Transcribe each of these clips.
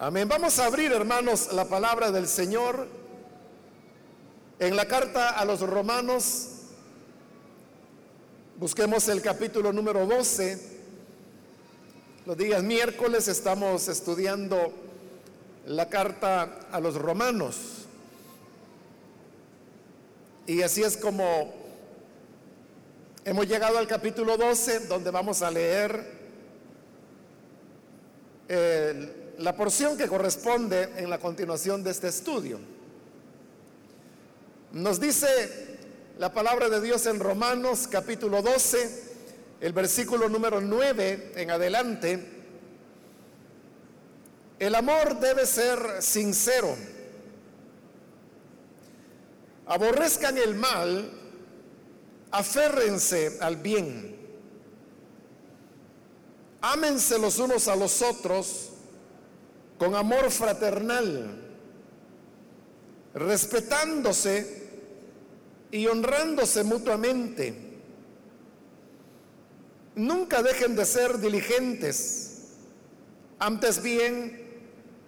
Amén. Vamos a abrir, hermanos, la palabra del Señor en la carta a los romanos. Busquemos el capítulo número 12. Los días miércoles estamos estudiando la carta a los romanos. Y así es como hemos llegado al capítulo 12, donde vamos a leer el la porción que corresponde en la continuación de este estudio. Nos dice la palabra de Dios en Romanos capítulo 12, el versículo número 9 en adelante. El amor debe ser sincero. Aborrezcan el mal, aférrense al bien. Ámense los unos a los otros con amor fraternal, respetándose y honrándose mutuamente. Nunca dejen de ser diligentes, antes bien,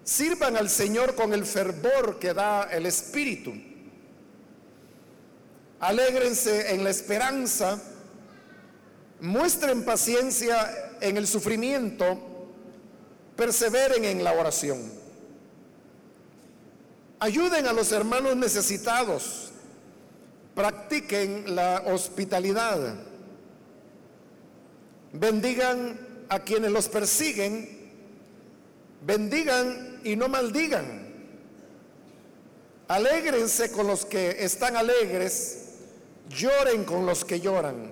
sirvan al Señor con el fervor que da el Espíritu. Alégrense en la esperanza, muestren paciencia en el sufrimiento, perseveren en la oración. Ayuden a los hermanos necesitados. Practiquen la hospitalidad. Bendigan a quienes los persiguen. Bendigan y no maldigan. Alégrense con los que están alegres. Lloren con los que lloran.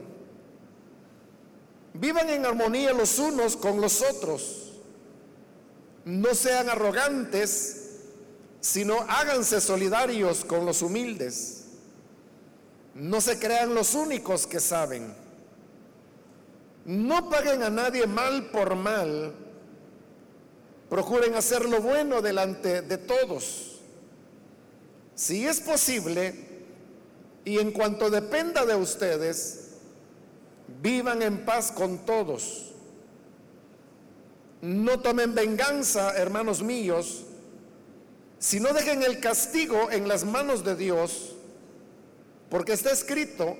Vivan en armonía los unos con los otros no sean arrogantes, sino háganse solidarios con los humildes. No se crean los únicos que saben. No paguen a nadie mal por mal. Procuren hacer lo bueno delante de todos. Si es posible, y en cuanto dependa de ustedes, vivan en paz con todos. No tomen venganza, hermanos míos, sino dejen el castigo en las manos de Dios, porque está escrito,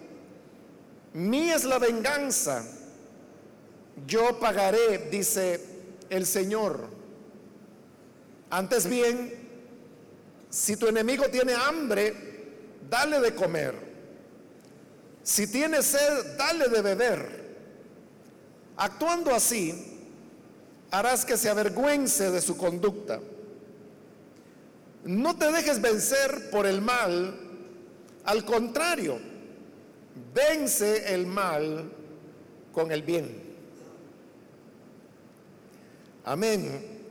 mí es la venganza, yo pagaré, dice el Señor. Antes bien, si tu enemigo tiene hambre, dale de comer. Si tiene sed, dale de beber. Actuando así, harás que se avergüence de su conducta. No te dejes vencer por el mal, al contrario, vence el mal con el bien. Amén.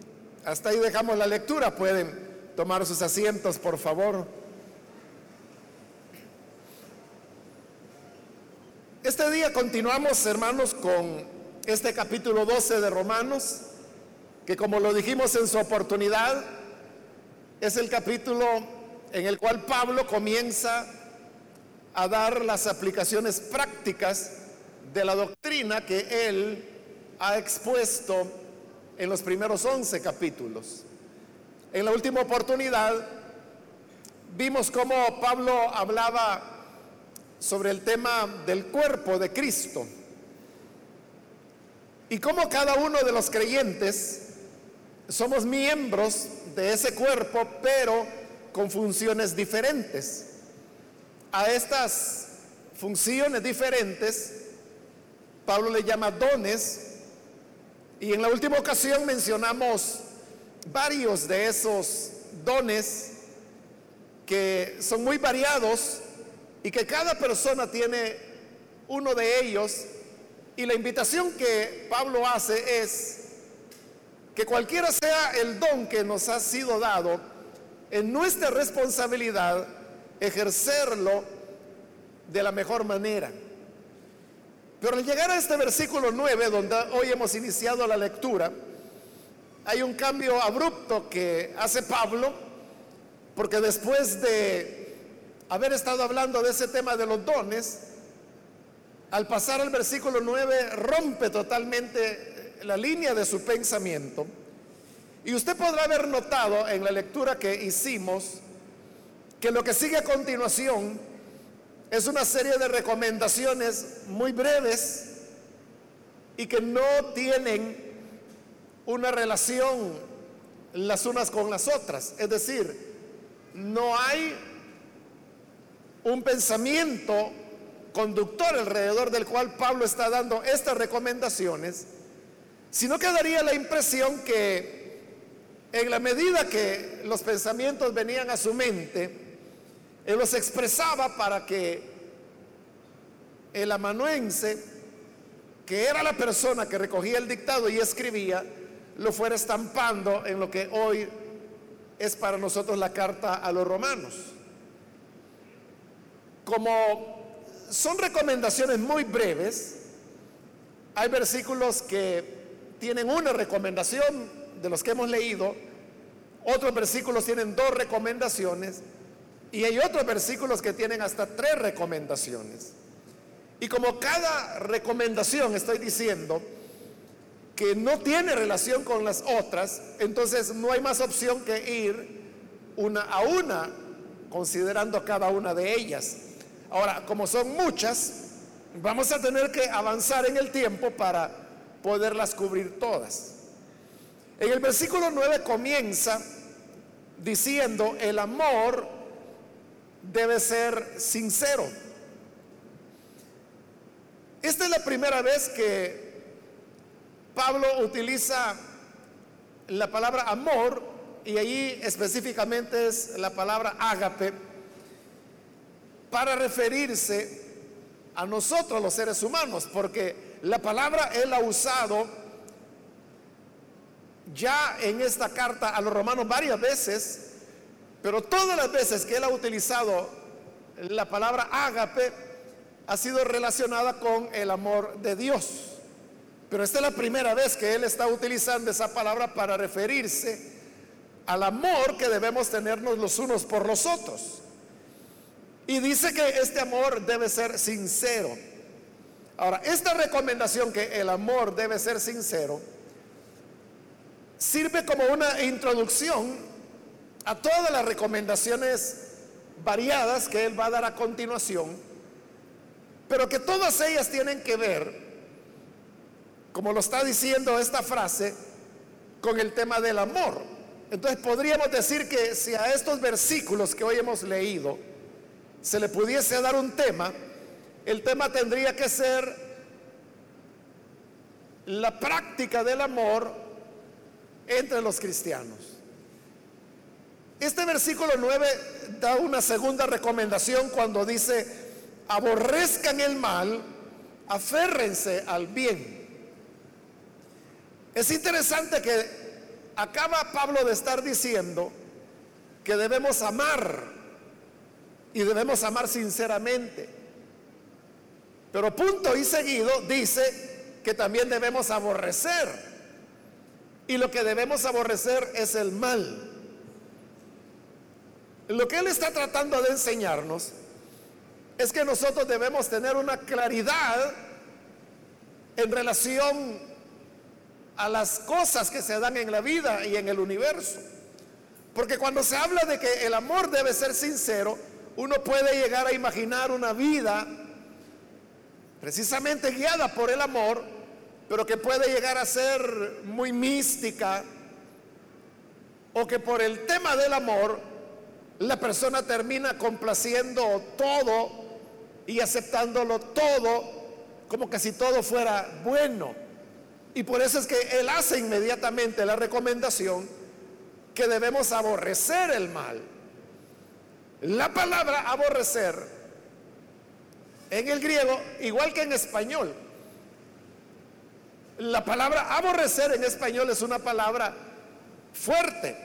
Hasta ahí dejamos la lectura. Pueden tomar sus asientos, por favor. Este día continuamos, hermanos, con este capítulo 12 de Romanos que como lo dijimos en su oportunidad, es el capítulo en el cual Pablo comienza a dar las aplicaciones prácticas de la doctrina que él ha expuesto en los primeros 11 capítulos. En la última oportunidad vimos cómo Pablo hablaba sobre el tema del cuerpo de Cristo y cómo cada uno de los creyentes somos miembros de ese cuerpo, pero con funciones diferentes. A estas funciones diferentes, Pablo le llama dones, y en la última ocasión mencionamos varios de esos dones que son muy variados y que cada persona tiene uno de ellos. Y la invitación que Pablo hace es que cualquiera sea el don que nos ha sido dado, en nuestra responsabilidad ejercerlo de la mejor manera. Pero al llegar a este versículo 9, donde hoy hemos iniciado la lectura, hay un cambio abrupto que hace Pablo, porque después de haber estado hablando de ese tema de los dones, al pasar al versículo 9 rompe totalmente la línea de su pensamiento Y usted podrá haber notado en la lectura que hicimos que lo que sigue a continuación es una serie de recomendaciones muy breves y que no tienen una relación las unas con las otras. Es decir, no hay un pensamiento conductor alrededor del cual Pablo está dando estas recomendaciones, sino que daría la impresión que en la medida que los pensamientos venían a su mente, él los expresaba para que el amanuense, que era la persona que recogía el dictado y escribía, lo fuera estampando en lo que hoy es para nosotros la carta a los romanos. Como son recomendaciones muy breves, hay versículos que tienen una recomendación de los que hemos leído, otros versículos tienen dos recomendaciones y hay otros versículos que tienen hasta tres recomendaciones. Y como cada recomendación estoy diciendo que no tiene relación con las otras, entonces no hay más opción que ir una a una, considerando cada una de ellas. Ahora, como son muchas, vamos a tener que avanzar en el tiempo para poderlas cubrir todas. En el versículo 9 comienza diciendo, el amor debe ser sincero. Esta es la primera vez que Pablo utiliza la palabra amor y allí específicamente es la palabra ágape para referirse a nosotros los seres humanos, porque la palabra él ha usado ya en esta carta a los romanos varias veces, pero todas las veces que él ha utilizado la palabra ágape ha sido relacionada con el amor de Dios. Pero esta es la primera vez que él está utilizando esa palabra para referirse al amor que debemos tenernos los unos por los otros. Y dice que este amor debe ser sincero. Ahora, esta recomendación que el amor debe ser sincero sirve como una introducción a todas las recomendaciones variadas que él va a dar a continuación, pero que todas ellas tienen que ver como lo está diciendo esta frase, con el tema del amor. Entonces podríamos decir que si a estos versículos que hoy hemos leído se le pudiese dar un tema, el tema tendría que ser la práctica del amor entre los cristianos. Este versículo 9 da una segunda recomendación cuando dice, aborrezcan el mal, aférrense al bien. Es interesante que acaba Pablo de estar diciendo que debemos amar y debemos amar sinceramente. Pero punto y seguido dice que también debemos aborrecer. Y lo que debemos aborrecer es el mal. Lo que él está tratando de enseñarnos es que nosotros debemos tener una claridad en relación a las cosas que se dan en la vida y en el universo. Porque cuando se habla de que el amor debe ser sincero, uno puede llegar a imaginar una vida precisamente guiada por el amor, pero que puede llegar a ser muy mística, o que por el tema del amor la persona termina complaciendo todo y aceptándolo todo como que si todo fuera bueno. Y por eso es que él hace inmediatamente la recomendación que debemos aborrecer el mal. La palabra aborrecer en el griego, igual que en español, la palabra aborrecer en español es una palabra fuerte.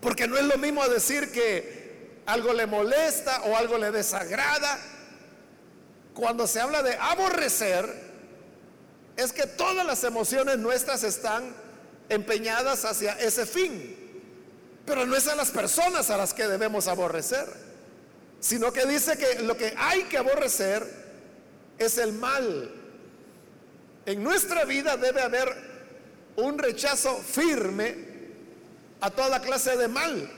Porque no es lo mismo decir que algo le molesta o algo le desagrada. Cuando se habla de aborrecer, es que todas las emociones nuestras están empeñadas hacia ese fin. Pero no es a las personas a las que debemos aborrecer, sino que dice que lo que hay que aborrecer es el mal. En nuestra vida debe haber un rechazo firme a toda clase de mal.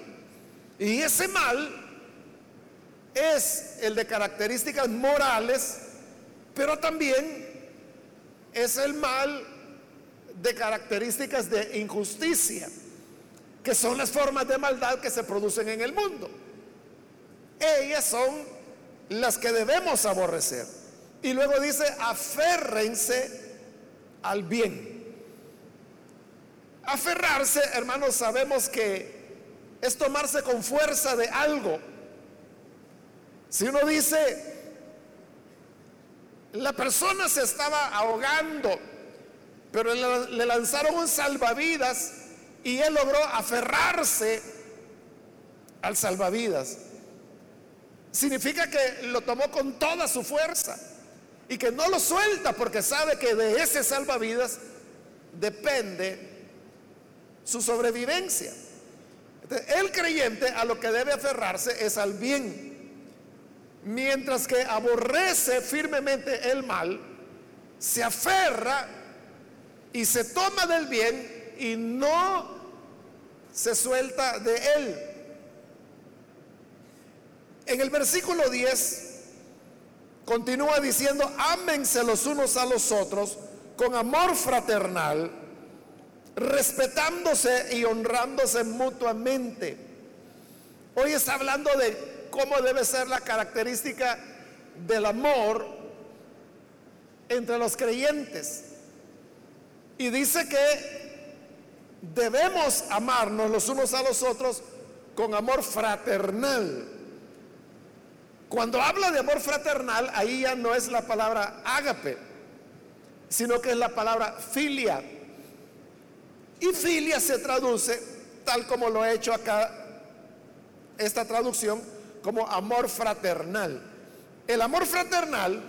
Y ese mal es el de características morales, pero también es el mal de características de injusticia, que son las formas de maldad que se producen en el mundo. Ellas son las que debemos aborrecer. Y luego dice, aférrense al bien. Aferrarse, hermanos, sabemos que es tomarse con fuerza de algo. Si uno dice, la persona se estaba ahogando, pero le lanzaron un salvavidas y él logró aferrarse al salvavidas. Significa que lo tomó con toda su fuerza y que no lo suelta porque sabe que de ese salvavidas depende su sobrevivencia. el creyente a lo que debe aferrarse es al bien. Mientras que aborrece firmemente el mal, se aferra y se toma del bien y no se suelta de él. En el versículo 10 continúa diciendo, ámense los unos a los otros con amor fraternal respetándose y honrándose mutuamente. Hoy está hablando de cómo debe ser la característica del amor entre los creyentes. Y dice que debemos amarnos los unos a los otros con amor fraternal. Cuando habla de amor fraternal, ahí ya no es la palabra ágape, sino que es la palabra filia y filia se traduce, tal como lo he hecho acá, esta traducción, como amor fraternal. El amor fraternal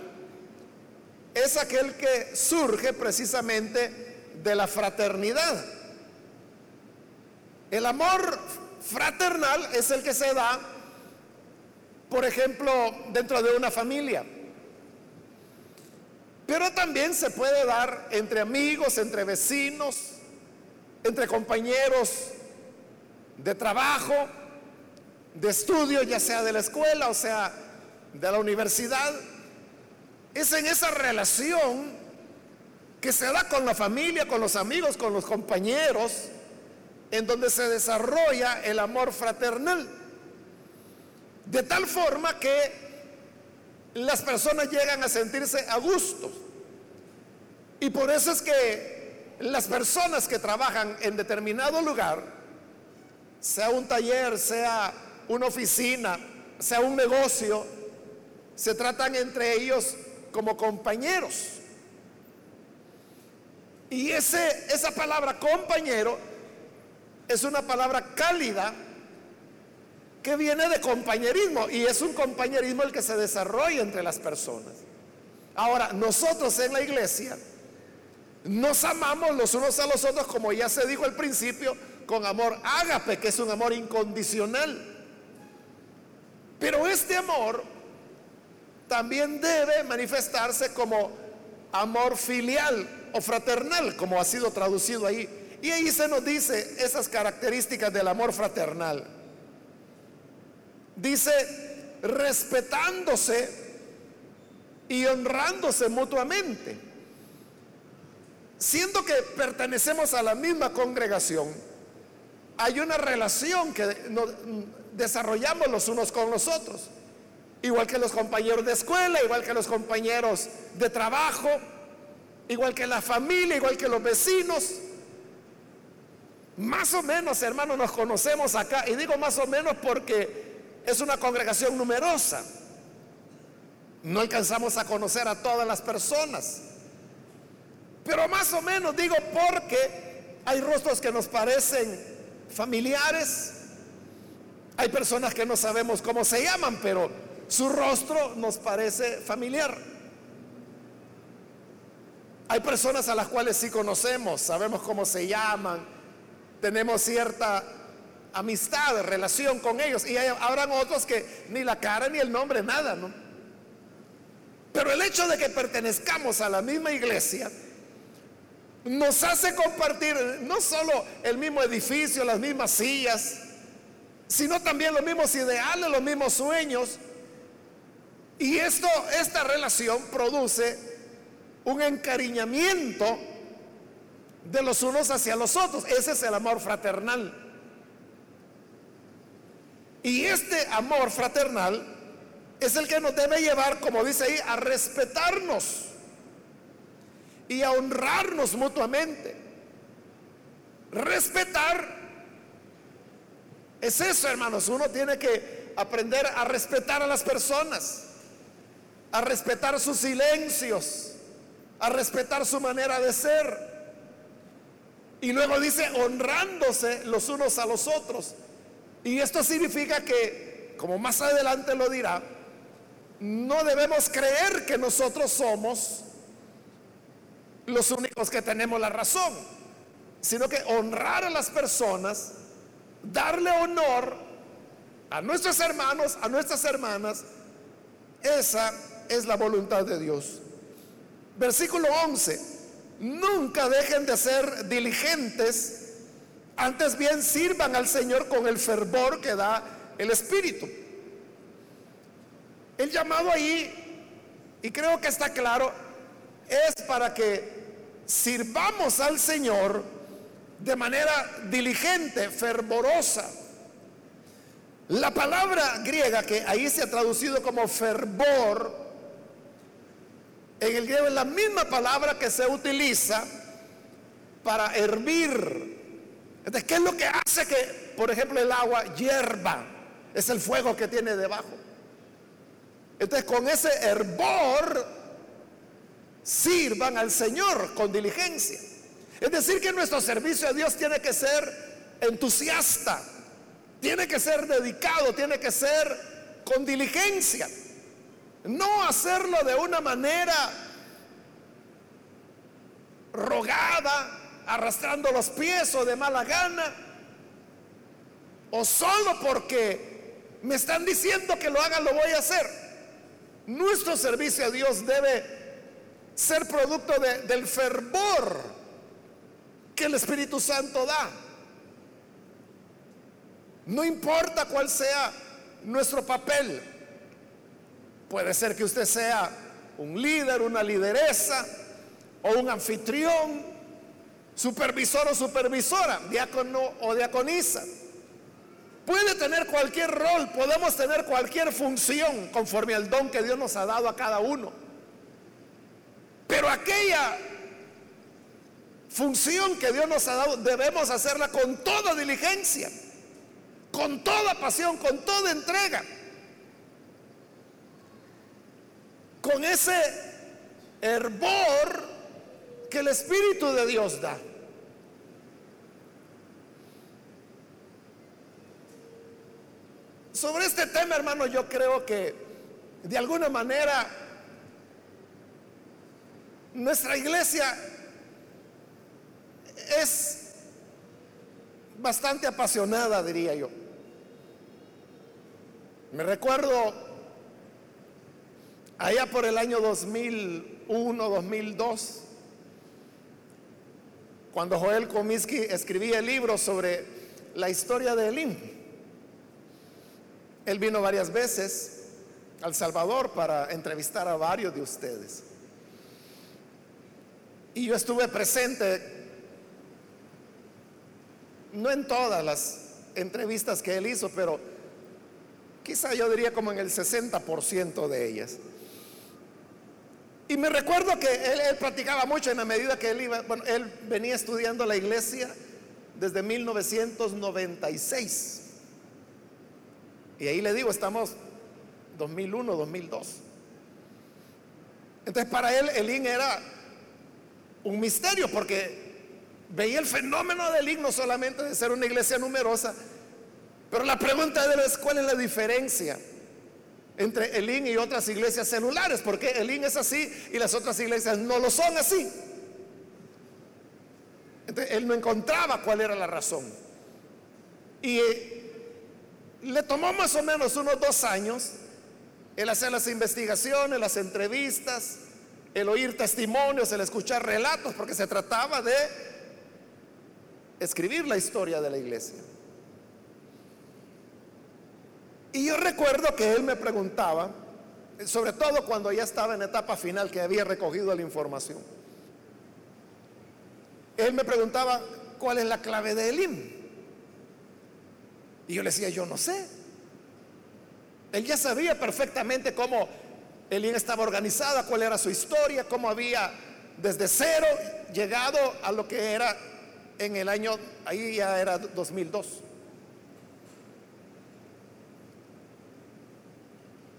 es aquel que surge precisamente de la fraternidad. El amor fraternal es el que se da, por ejemplo, dentro de una familia. Pero también se puede dar entre amigos, entre vecinos, entre compañeros de trabajo, de estudio, ya sea de la escuela o sea de la universidad. Es en esa relación que se da con la familia, con los amigos, con los compañeros, en donde se desarrolla el amor fraternal. De tal forma que las personas llegan a sentirse a gusto. Y por eso es que las personas que trabajan en determinado lugar, sea un taller, sea una oficina, sea un negocio, se tratan entre ellos como compañeros. Y ese, esa palabra compañero es una palabra cálida que viene de compañerismo y es un compañerismo el que se desarrolla entre las personas. Ahora, nosotros en la iglesia nos amamos los unos a los otros, como ya se dijo al principio, con amor ágape, que es un amor incondicional. Pero este amor también debe manifestarse como amor filial o fraternal, como ha sido traducido ahí. Y ahí se nos dice esas características del amor fraternal. Dice, respetándose y honrándose mutuamente. Siendo que pertenecemos a la misma congregación, hay una relación que desarrollamos los unos con los otros. Igual que los compañeros de escuela, igual que los compañeros de trabajo, igual que la familia, igual que los vecinos. Más o menos, hermanos, nos conocemos acá. Y digo más o menos porque es una congregación numerosa. No alcanzamos a conocer a todas las personas. Pero más o menos digo porque hay rostros que nos parecen familiares. Hay personas que no sabemos cómo se llaman, pero su rostro nos parece familiar. Hay personas a las cuales sí conocemos, sabemos cómo se llaman, tenemos cierta amistad, relación con ellos. Y habrán otros que ni la cara ni el nombre, nada, ¿no? Pero el hecho de que pertenezcamos a la misma iglesia nos hace compartir no solo el mismo edificio, las mismas sillas, sino también los mismos ideales, los mismos sueños. Y esto, esta relación produce un encariñamiento de los unos hacia los otros. Ese es el amor fraternal. Y este amor fraternal es el que nos debe llevar, como dice ahí, a respetarnos y a honrarnos mutuamente. Respetar es eso, hermanos. Uno tiene que aprender a respetar a las personas, a respetar sus silencios, a respetar su manera de ser. Y luego dice, honrándose los unos a los otros. Y esto significa que, como más adelante lo dirá, no debemos creer que nosotros somos los únicos que tenemos la razón, sino que honrar a las personas, darle honor a nuestros hermanos, a nuestras hermanas, esa es la voluntad de Dios. Versículo 11, nunca dejen de ser diligentes, antes bien sirvan al Señor con el fervor que da el Espíritu. El llamado ahí, y creo que está claro, es para que sirvamos al Señor de manera diligente, fervorosa. La palabra griega que ahí se ha traducido como fervor, en el griego es la misma palabra que se utiliza para hervir. Entonces, ¿qué es lo que hace que, por ejemplo, el agua hierva? Es el fuego que tiene debajo. Entonces, con ese hervor, sirvan al Señor con diligencia. Es decir, que nuestro servicio a Dios tiene que ser entusiasta, tiene que ser dedicado, tiene que ser con diligencia. No hacerlo de una manera rogada, arrastrando los pies o de mala gana, o solo porque me están diciendo que lo haga, lo voy a hacer. Nuestro servicio a Dios debe ser producto del fervor que el Espíritu Santo da. No importa cuál sea nuestro papel. Puede ser que usted sea un líder, una lideresa o un anfitrión, supervisor o supervisora, diácono o diaconisa. Puede tener cualquier rol, podemos tener cualquier función conforme al don que Dios nos ha dado a cada uno. Pero aquella función que Dios nos ha dado debemos hacerla con toda diligencia, con toda pasión, con toda entrega. Con ese hervor que el Espíritu de Dios da. Sobre este tema, hermano, yo creo que de alguna manera nuestra iglesia es bastante apasionada, diría yo. Me recuerdo allá por el año 2001, 2002, cuando Joel Comiskey escribía el libro sobre la historia de Elim. Él vino varias veces al Salvador para entrevistar a varios de ustedes. Y yo estuve presente, no en todas las entrevistas que él hizo, pero quizá yo diría como en el 60% de ellas. Y me recuerdo que él, platicaba mucho en la medida que él iba, bueno, él venía estudiando la iglesia desde 1996. Y ahí le digo, estamos 2001, 2002. Entonces para él el IN era un misterio porque veía el fenómeno del himno solamente de ser una iglesia numerosa. Pero la pregunta de es cuál es la diferencia entre el IN y otras iglesias celulares, porque el IN es así y las otras iglesias no lo son así. Entonces, él no encontraba cuál era la razón. Y le tomó más o menos unos dos años el hacer las investigaciones, las entrevistas, el oír testimonios, el escuchar relatos, porque se trataba de escribir la historia de la iglesia. Y yo recuerdo que él me preguntaba, sobre todo cuando ya estaba en etapa final, que había recogido la información. Él me preguntaba, ¿cuál es la clave de Elim? Y yo le decía, yo no sé. Él ya sabía perfectamente cómo Elim estaba organizada, cuál era su historia, cómo había desde cero llegado a lo que era en el año, ahí ya era 2002.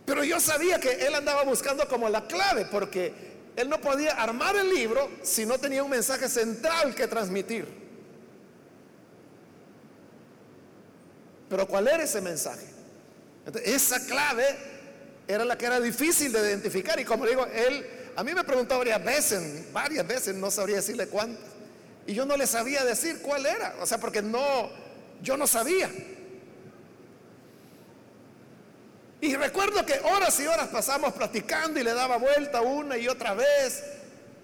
Pero yo sabía que él andaba buscando como la clave, porque él no podía armar el libro si no tenía un mensaje central que transmitir. Pero ¿cuál era ese mensaje? esa clave era la que era difícil de identificar. Y como digo, él a mí me preguntó varias veces, varias veces, no sabría decirle cuántas. Y yo no le sabía decir cuál era. O sea, porque no, yo no sabía. Y recuerdo que horas y horas pasamos platicando y le daba vuelta una y otra vez.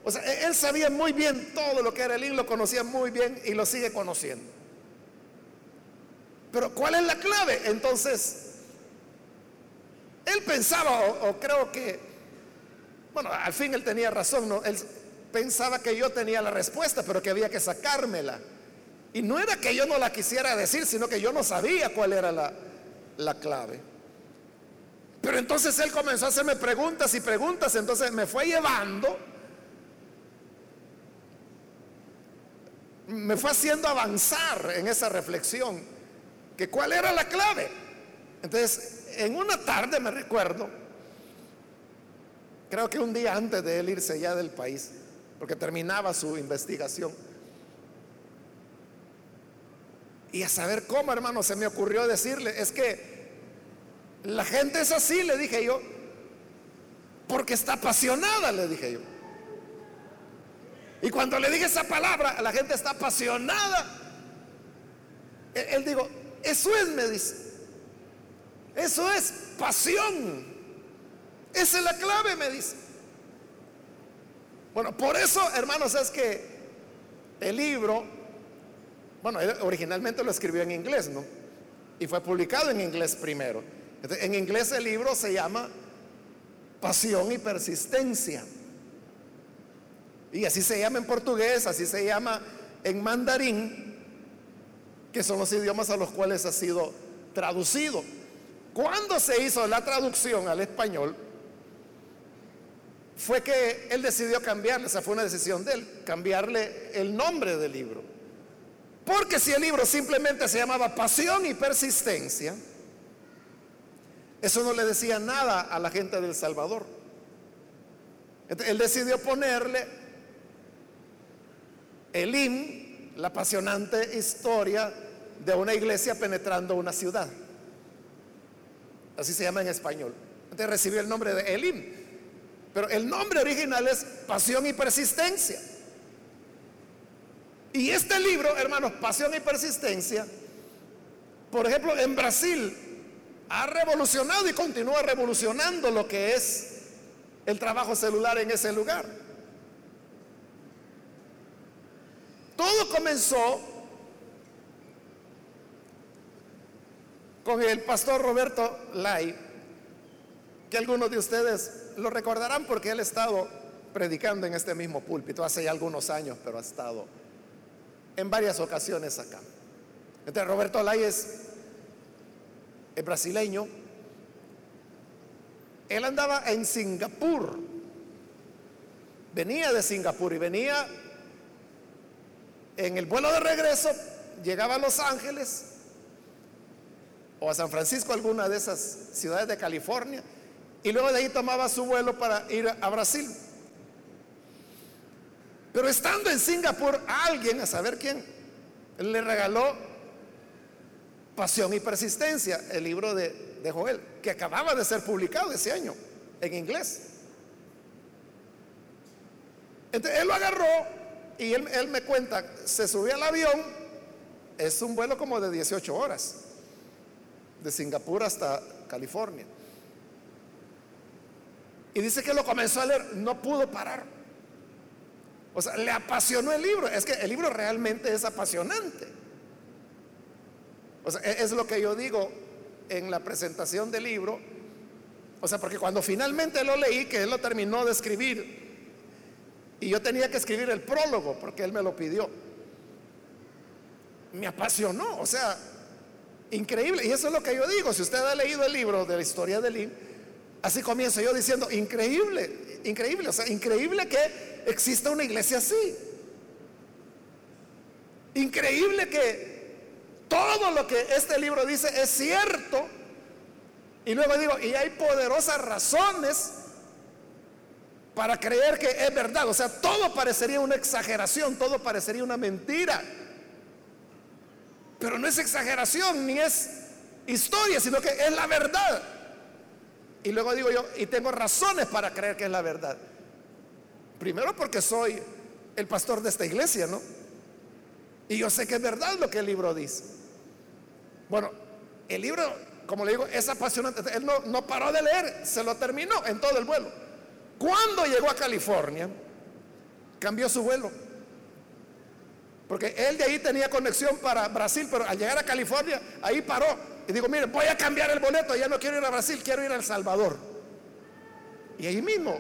O sea, e-, él sabía muy bien todo lo que era el lo conocía muy bien y lo sigue conociendo. Pero ¿cuál es la clave? Entonces, él pensaba, o, creo que, bueno, al fin él tenía razón, ¿no? Él pensaba que yo tenía la respuesta, pero que había que sacármela. Y no era que yo no la quisiera decir, sino que yo no sabía cuál era la, la clave. Pero entonces él comenzó a hacerme preguntas y preguntas, entonces me fue llevando, me fue haciendo avanzar en esa reflexión, que cuál era la clave. Entonces, en una tarde me recuerdo, creo que un día antes de él irse ya del país, porque terminaba su investigación, y a saber cómo, hermano, se me ocurrió decirle, es que la gente es así, le dije yo, porque está apasionada, le dije yo. Y cuando le dije esa palabra, la gente está apasionada. Él, él digo, eso es, me dice. Eso es pasión. Esa es la clave, me dice. Bueno, por eso, hermanos, es que el libro, bueno, originalmente lo escribió en inglés, ¿no? Y fue publicado en inglés primero. En inglés el libro se llama Pasión y Persistencia. Y así se llama en portugués, así se llama en mandarín, que son los idiomas a los cuales ha sido traducido. Cuando se hizo la traducción al español, fue que él decidió cambiarle, esa fue una decisión de él, cambiarle el nombre del libro. Porque si el libro simplemente se llamaba Pasión y Persistencia, eso no le decía nada a la gente del Salvador. Él decidió ponerle Elim, la apasionante historia de una iglesia penetrando una ciudad. Así se llama en español. Entonces recibió el nombre de Elim. Pero el nombre original es Pasión y Persistencia. Y este libro, hermanos, Pasión y Persistencia, por ejemplo, en Brasil ha revolucionado y continúa revolucionando lo que es el trabajo celular en ese lugar. Todo comenzó con el pastor Roberto Lai, que algunos de ustedes lo recordarán porque él ha estado predicando en este mismo púlpito hace ya algunos años, pero ha estado en varias ocasiones acá. Entonces Roberto Lai es el brasileño, él andaba en Singapur, venía de Singapur y venía en el vuelo de regreso, llegaba a Los Ángeles o a San Francisco, alguna de esas ciudades de California, y luego de ahí tomaba su vuelo para ir a Brasil. Pero estando en Singapur, alguien, a saber quién, le regaló Pasión y Persistencia, el libro de, de Joel, que acababa de ser publicado ese año en inglés. Entonces él lo agarró y él, él, me cuenta, se subió al avión, es un vuelo como de 18 horas, de Singapur hasta California. Y dice que lo comenzó a leer, no pudo parar. O sea, le apasionó el libro. Es que el libro realmente es apasionante. O sea, e-, es lo que yo digo en la presentación del libro. O sea, porque cuando finalmente lo leí, que él lo terminó de escribir, y yo tenía que escribir el prólogo, porque él me lo pidió, me apasionó. O sea, increíble. Y eso es lo que yo digo. Si usted ha leído el libro de la historia de Lin, así comienzo yo diciendo, increíble, increíble. O sea, increíble que exista una iglesia así. Increíble que todo lo que este libro dice es cierto. Y luego digo, y hay poderosas razones para creer que es verdad. O sea, todo parecería una exageración, todo parecería una mentira. Pero no es exageración ni es historia, sino que es la verdad. Y luego digo yo, y tengo razones para creer que es la verdad. Primero porque soy el pastor de esta iglesia, ¿no? Y yo sé que es verdad lo que el libro dice. Bueno, el libro, como le digo, es apasionante. Él no, no paró de leer, se lo terminó en todo el vuelo. Cuando llegó a California, cambió su vuelo. Porque él de ahí tenía conexión para Brasil, pero al llegar a California, ahí paró. Y digo, mire, voy a cambiar el boleto, ya no quiero ir a Brasil, quiero ir a El Salvador. Y ahí mismo,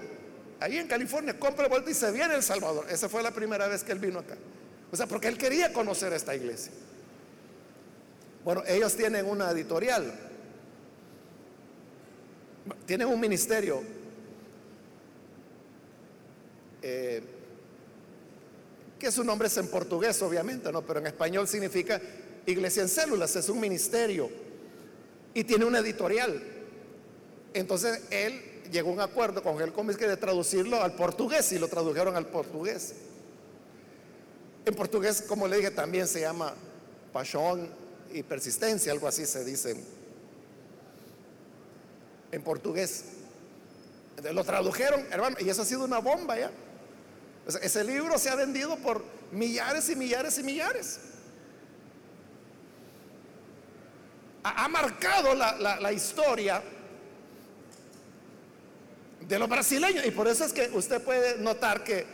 ahí en California, compra el boleto y se viene a El Salvador. Esa fue la primera vez que él vino acá. O sea, porque él quería conocer esta iglesia. Bueno, ellos tienen una editorial, tienen un ministerio. Eh, su nombre es en portugués, obviamente, ¿no? Pero en español significa iglesia en células, es un ministerio y tiene una editorial. Entonces él llegó a un acuerdo con el cómic de traducirlo al portugués y lo tradujeron al portugués. En portugués, como le dije, también se llama pasión y persistencia, algo así se dice en portugués. lo tradujeron, hermano, y eso ha sido una bomba ya ese libro se ha vendido por millares y millares y millares. Ha, marcado la, historia de los brasileños. Y por eso es que usted puede notar que,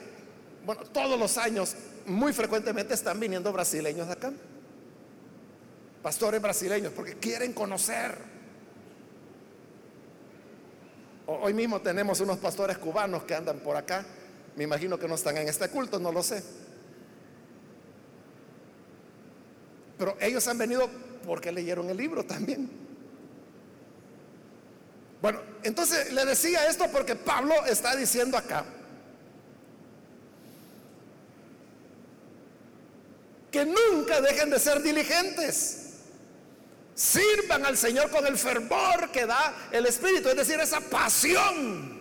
bueno, todos los años, muy frecuentemente están viniendo brasileños acá. Pastores brasileños, porque quieren conocer. Hoy mismo tenemos unos pastores cubanos que andan por acá me imagino que no están en este culto, no lo sé. Pero ellos han venido porque leyeron el libro también. Bueno, entonces le decía esto porque Pablo está diciendo acá que nunca dejen de ser diligentes. Sirvan al Señor con el fervor que da el Espíritu, es decir, esa pasión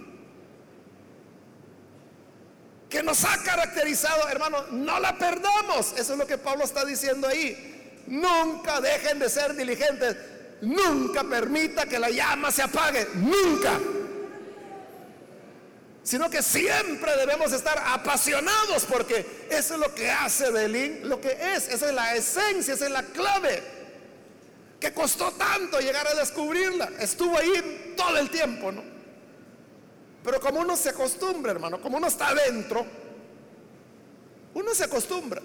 que nos ha caracterizado, hermano, no la perdamos. Eso es lo que Pablo está diciendo ahí. Nunca dejen de ser diligentes. Nunca permita que la llama se apague. Nunca. Sino que siempre debemos estar apasionados porque eso es lo que hace Belín lo que es. Esa es la esencia, esa es la clave. Que costó tanto llegar a descubrirla. Estuvo ahí todo el tiempo, ¿no? Pero como uno se acostumbra, hermano, como uno está adentro, uno se acostumbra.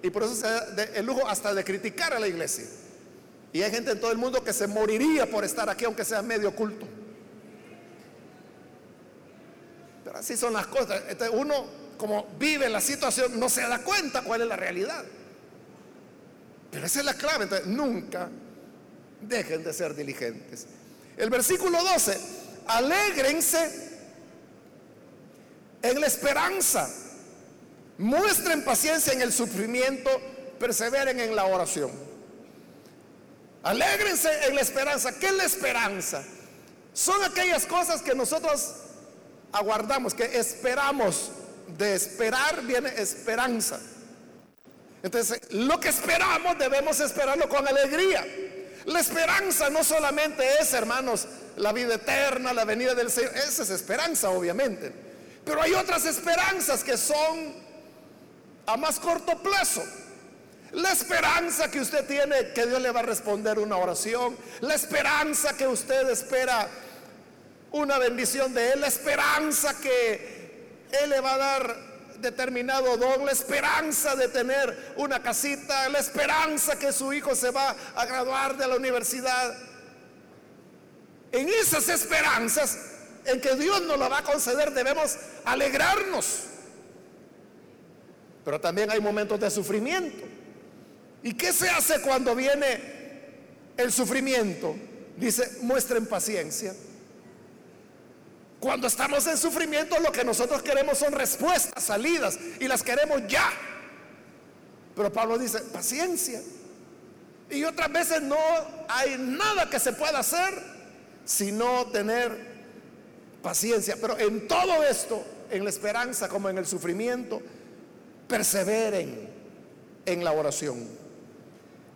Y por eso se da el lujo hasta de criticar a la iglesia. Y hay gente en todo el mundo que se moriría por estar aquí, aunque sea medio culto. Pero así son las cosas. uno, como vive la situación, no se da cuenta cuál es la realidad. Pero esa es la clave. Entonces, nunca dejen de ser diligentes. El versículo 12, alégrense en la esperanza. Muestren paciencia en el sufrimiento, perseveren en la oración. Alégrense en la esperanza. ¿Qué es la esperanza? Son aquellas cosas que nosotros aguardamos, que esperamos. De esperar viene esperanza. Entonces, lo que esperamos debemos esperarlo con alegría. La esperanza no solamente es, hermanos, la vida eterna, la venida del Señor. Esa es esperanza, obviamente. Pero hay otras esperanzas que son a más corto plazo. La esperanza que usted tiene que Dios le va a responder una oración. La esperanza que usted espera una bendición de Él, la esperanza que Él le va a dar determinado don, la esperanza de tener una casita, la esperanza que su hijo se va a graduar de la universidad. En esas esperanzas en que Dios nos la va a conceder debemos alegrarnos. Pero también hay momentos de sufrimiento. ¿Y qué se hace cuando viene el sufrimiento? Dice, muestren paciencia. Cuando estamos en sufrimiento lo que nosotros queremos son respuestas, salidas, y las queremos ya. Pero Pablo dice, paciencia. Y otras veces no hay nada que se pueda hacer sino tener paciencia. Pero en todo esto, en la esperanza como en el sufrimiento, perseveren en la oración.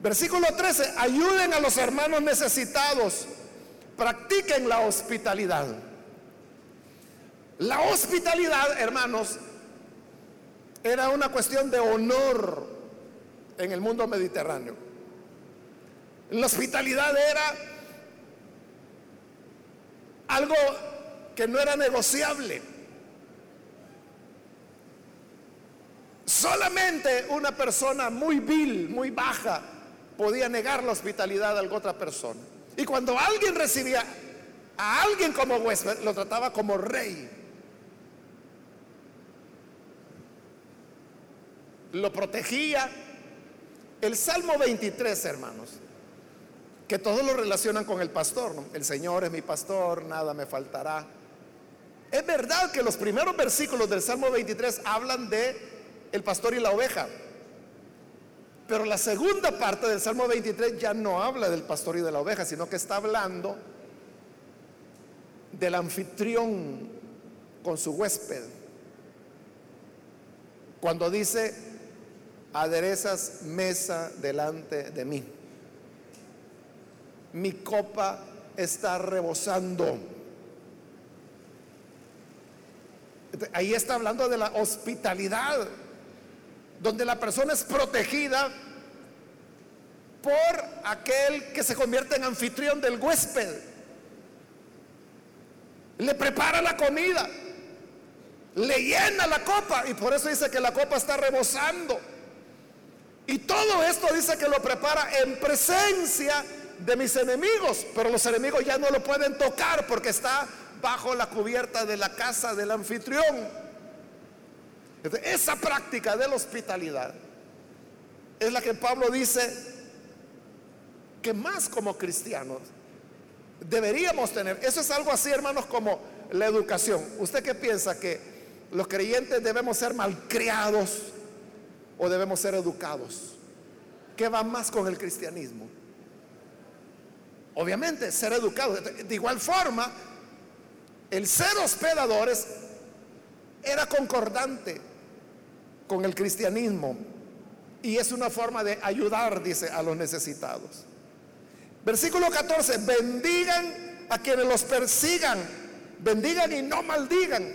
Versículo 13, ayuden a los hermanos necesitados, practiquen la hospitalidad. La hospitalidad, hermanos, era una cuestión de honor en el mundo mediterráneo. La hospitalidad era algo que no era negociable. Solamente una persona muy vil, muy baja, podía negar la hospitalidad a alguna otra persona. Y cuando alguien recibía a alguien como huésped, lo trataba como rey. lo protegía. El Salmo 23, hermanos, que todos lo relacionan con el pastor. El Señor es mi pastor, nada me faltará. Es verdad que los primeros versículos del Salmo 23 hablan de el pastor y la oveja. Pero la segunda parte del Salmo 23 ya no habla del pastor y de la oveja, sino que está hablando del anfitrión con su huésped. Cuando dice, aderezas mesa delante de mí. Mi copa está rebosando. Ahí está hablando de la hospitalidad, donde la persona es protegida por aquel que se convierte en anfitrión del huésped. Le prepara la comida, le llena la copa y por eso dice que la copa está rebosando. Y todo esto dice que lo prepara en presencia de mis enemigos, pero los enemigos ya no lo pueden tocar porque está bajo la cubierta de la casa del anfitrión. esa práctica de la hospitalidad es la que Pablo dice que más como cristianos deberíamos tener. Eso es algo así, hermanos, como la educación. ¿Usted qué piensa? Que los creyentes debemos ser malcriados o debemos ser educados? ¿Qué va más con el cristianismo? Obviamente, ser educados. De igual forma, el ser hospedadores era concordante con el cristianismo y es una forma de ayudar, dice, a los necesitados. Versículo 14, bendigan a quienes los persigan, bendigan y no maldigan.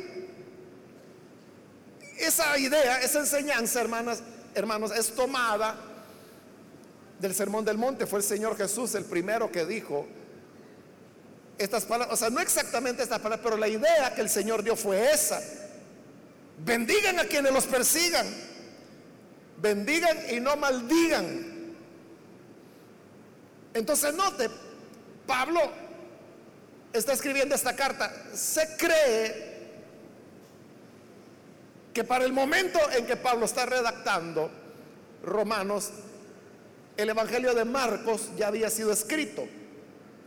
Esa idea, esa enseñanza, hermanas, hermanos, es tomada del Sermón del Monte. Fue el Señor Jesús el primero que dijo estas palabras. O sea, no exactamente estas palabras, pero la idea que el Señor dio fue esa. Bendigan a quienes los persigan. Bendigan y no maldigan. Entonces note, Pablo está escribiendo esta carta. Se cree que para el momento en que Pablo está redactando Romanos, el Evangelio de Marcos ya había sido escrito,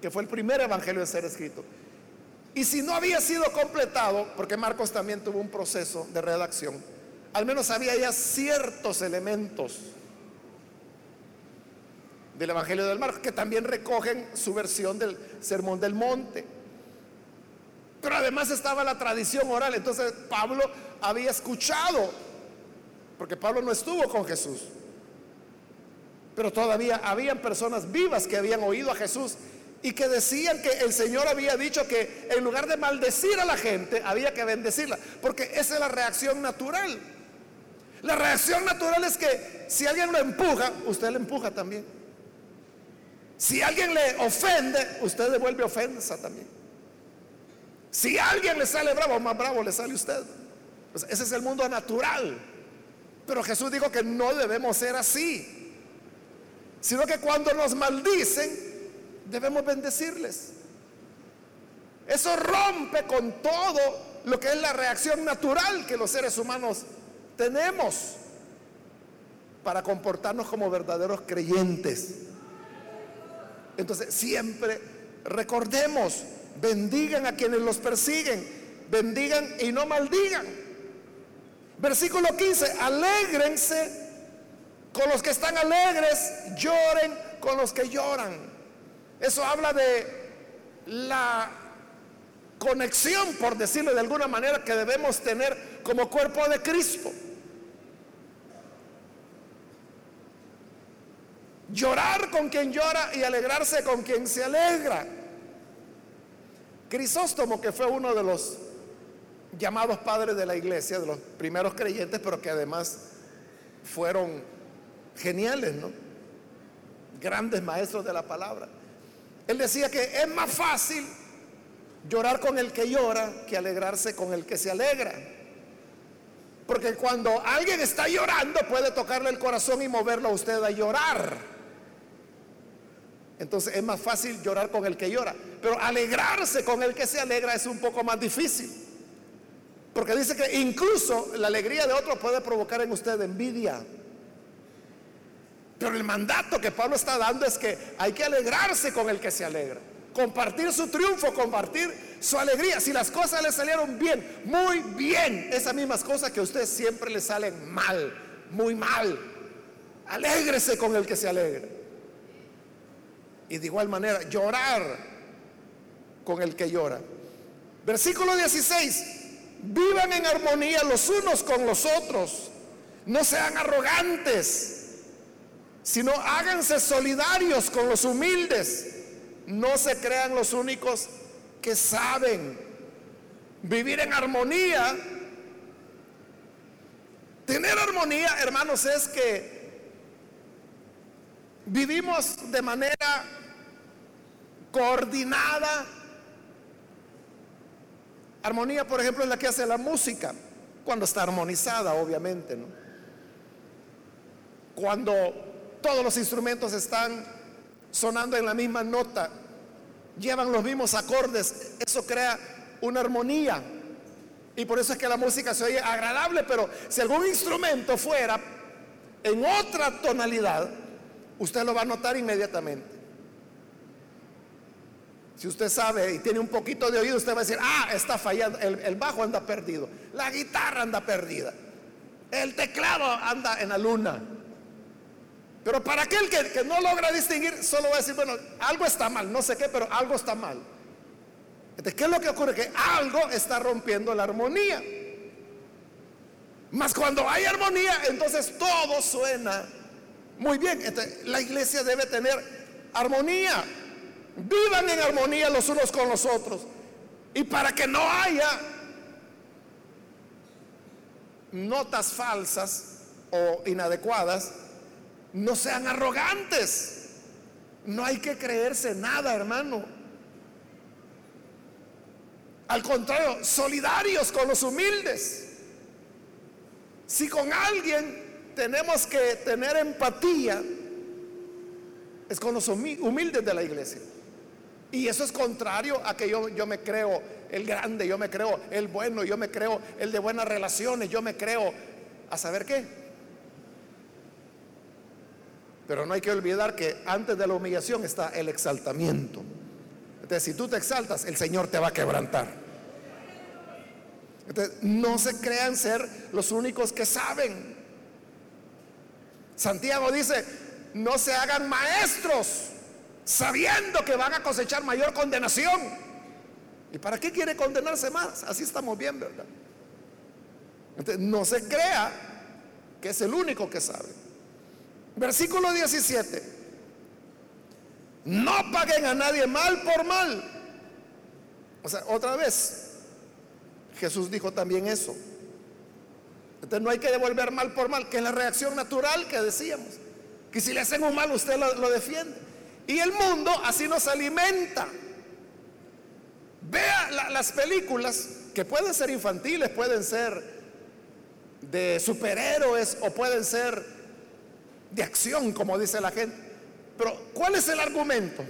que fue el primer Evangelio en ser escrito. Y si no había sido completado, porque Marcos también tuvo un proceso de redacción, al menos había ya ciertos elementos del Evangelio del Marcos que también recogen su versión del Sermón del Monte. Pero además estaba la tradición oral. Entonces Pablo había escuchado, porque Pablo no estuvo con Jesús. Pero todavía habían personas vivas que habían oído a Jesús y que decían que el Señor había dicho que en lugar de maldecir a la gente, había que bendecirla. Porque esa es la reacción natural. La reacción natural es que si alguien lo empuja, usted le empuja también. Si alguien le ofende, usted devuelve ofensa también. Si alguien le sale bravo, más bravo le sale usted. Pues ese es el mundo natural. Pero Jesús dijo que no debemos ser así, sino que cuando nos maldicen, debemos bendecirles. Eso rompe con todo lo que es la reacción natural que los seres humanos tenemos para comportarnos como verdaderos creyentes. Entonces, siempre recordemos, bendigan a quienes los persiguen, bendigan y no maldigan. Versículo 15, alégrense con los que están alegres, lloren con los que lloran. Eso habla de la conexión, por decirlo de alguna manera, que debemos tener como cuerpo de Cristo. Llorar con quien llora y alegrarse con quien se alegra. Crisóstomo, que fue uno de los llamados padres de la iglesia, de los primeros creyentes, pero que además fueron geniales, ¿no? Grandes maestros de la palabra. Él decía que es más fácil llorar con el que llora que alegrarse con el que se alegra. Porque cuando alguien está llorando puede tocarle el corazón y moverlo a usted a llorar. Entonces es más fácil llorar con el que llora. Pero alegrarse con el que se alegra es un poco más difícil. Porque dice que incluso la alegría de otro puede provocar en usted envidia. Pero el mandato que Pablo está dando es que hay que alegrarse con el que se alegra. Compartir su triunfo, compartir su alegría. Si las cosas le salieron bien, muy bien. Esas mismas cosas que a usted siempre le salen mal, muy mal. Alégrese con el que se alegra. Y de igual manera, llorar con el que llora. Versículo 16. Vivan en armonía los unos con los otros. No sean arrogantes, sino háganse solidarios con los humildes. No se crean los únicos que saben vivir en armonía. Tener armonía, hermanos, es que vivimos de manera coordinada, Armonía, por ejemplo, es la que hace la música, cuando está armonizada, obviamente, ¿no? Cuando todos los instrumentos están sonando en la misma nota, llevan los mismos acordes, eso crea una armonía. Y por eso es que la música se oye agradable, pero si algún instrumento fuera en otra tonalidad, usted lo va a notar inmediatamente. Si usted sabe y tiene un poquito de oído, usted va a decir, ah, está fallando, el, bajo anda perdido, la guitarra anda perdida, el teclado anda en la luna. Pero para aquel que, no logra distinguir, solo va a decir, bueno, algo está mal, no sé qué, pero algo está mal. ¿qué es lo que ocurre? Que algo está rompiendo la armonía. Mas cuando hay armonía, entonces todo suena muy bien. La iglesia debe tener armonía. Vivan en armonía los unos con los otros. Y para que no haya notas falsas o inadecuadas, no sean arrogantes. No hay que creerse nada, hermano. Al contrario, solidarios con los humildes. Si con alguien tenemos que tener empatía, es con los humildes de la iglesia. Y eso es contrario a que yo, yo me creo el grande, yo me creo el bueno, yo me creo el de buenas relaciones, yo me creo a saber qué. Pero no hay que olvidar que antes de la humillación está el exaltamiento. Entonces, si tú te exaltas, el Señor te va a quebrantar. Entonces, no se crean ser los únicos que saben. Santiago dice, no se hagan maestros sabiendo que van a cosechar mayor condenación. ¿Y para qué quiere condenarse más? Así estamos bien, ¿verdad? Entonces, no se crea que es el único que sabe. Versículo 17. No paguen a nadie mal por mal. O sea, otra vez, Jesús dijo también eso. Entonces no hay que devolver mal por mal, que es la reacción natural que decíamos. Que si le hacen un mal, usted lo, lo defiende. Y el mundo así nos alimenta. Vea las películas que pueden ser infantiles, pueden ser de superhéroes o pueden ser de acción, como dice la gente. Pero ¿cuál es el argumento?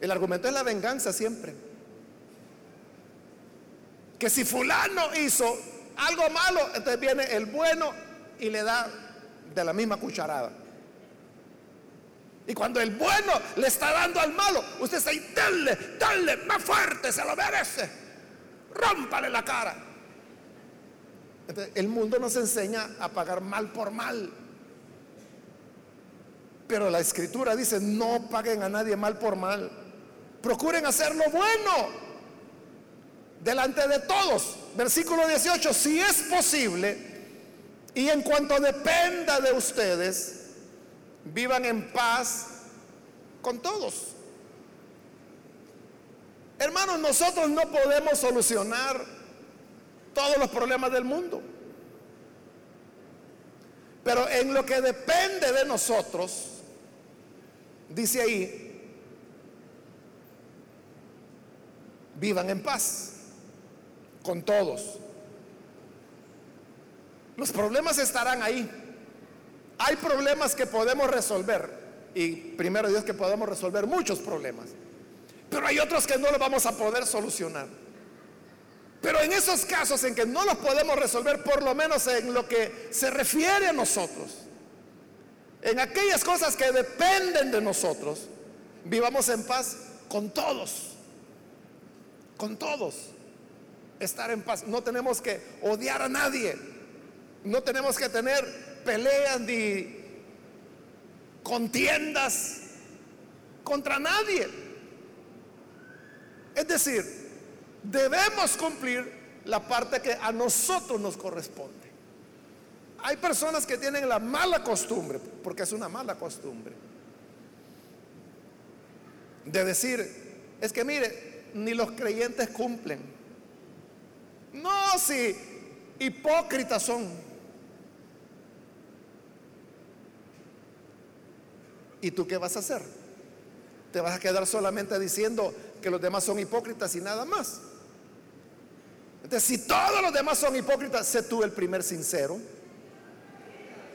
El argumento es la venganza siempre. Que si fulano hizo algo malo, entonces viene el bueno y le da de la misma cucharada. Y cuando el bueno le está dando al malo, usted dice, dale, dale, más fuerte, se lo merece. Rómpale la cara. el mundo nos enseña a pagar mal por mal. Pero la escritura dice, no paguen a nadie mal por mal. Procuren hacer lo bueno delante de todos. Versículo 18, si es posible, y en cuanto dependa de ustedes, vivan en paz con todos. Hermanos, nosotros no podemos solucionar todos los problemas del mundo. Pero en lo que depende de nosotros, dice ahí, vivan en paz con todos. Los problemas estarán ahí. Hay problemas que podemos resolver. Y primero Dios que podemos resolver muchos problemas. Pero hay otros que no los vamos a poder solucionar. Pero en esos casos en que no los podemos resolver, por lo menos en lo que se refiere a nosotros, en aquellas cosas que dependen de nosotros, vivamos en paz con todos. Con todos. Estar en paz. No tenemos que odiar a nadie. No tenemos que tener peleas ni contiendas contra nadie. Es decir, debemos cumplir la parte que a nosotros nos corresponde. Hay personas que tienen la mala costumbre, porque es una mala costumbre, de decir, es que mire, ni los creyentes cumplen. No, si hipócritas son. ¿Y tú qué vas a hacer? ¿Te vas a quedar solamente diciendo que los demás son hipócritas y nada más? Entonces, si todos los demás son hipócritas, sé tú el primer sincero.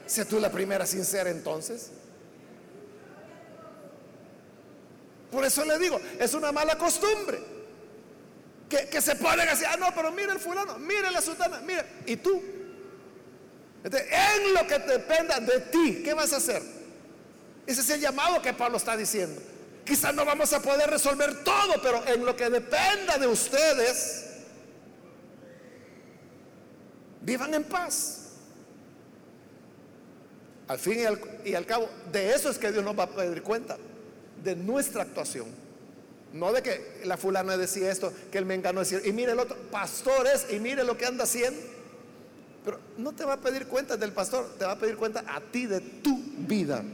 Sé tú la primera sincera entonces. Por eso le digo, es una mala costumbre. Que, se ponen así, ah, no, pero mira el fulano, mira la sultana, mira, y tú. Entonces, en lo que dependa de ti, ¿qué vas a hacer? Ese es el llamado que Pablo está diciendo. Quizás no vamos a poder resolver todo, pero en lo que dependa de ustedes, vivan en paz. Al fin y al, cabo, de eso es que Dios nos va a pedir cuenta, de nuestra actuación. No de que la fulana decía esto, que el mengano decía, y mire el otro, pastores, y mire lo que anda haciendo. Pero no te va a pedir cuenta del pastor, te va a pedir cuenta a ti de tu vida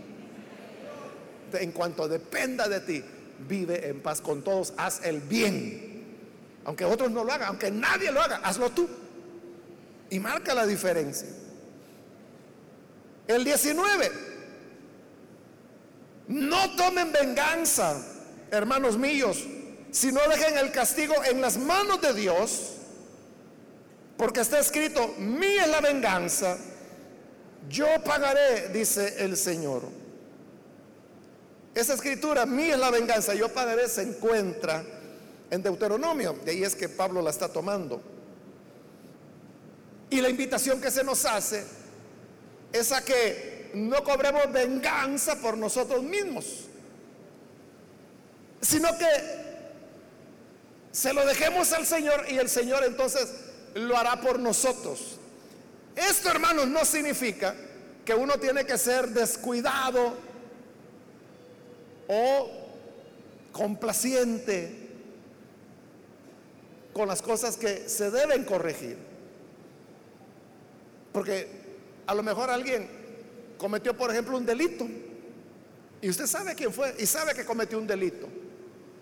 en cuanto dependa de ti, vive en paz con todos, haz el bien. Aunque otros no lo hagan, aunque nadie lo haga, hazlo tú. Y marca la diferencia. El 19. No tomen venganza, hermanos míos, si no dejen el castigo en las manos de Dios, porque está escrito, mía es la venganza, yo pagaré, dice el Señor. Esa escritura, mía es la venganza, yo pagaré, se encuentra en Deuteronomio. De ahí es que Pablo la está tomando. Y la invitación que se nos hace es a que no cobremos venganza por nosotros mismos, sino que se lo dejemos al Señor y el Señor entonces lo hará por nosotros. Esto, hermanos, no significa que uno tiene que ser descuidado o complaciente con las cosas que se deben corregir. Porque a lo mejor alguien cometió, por ejemplo, un delito. Y usted sabe quién fue y sabe que cometió un delito.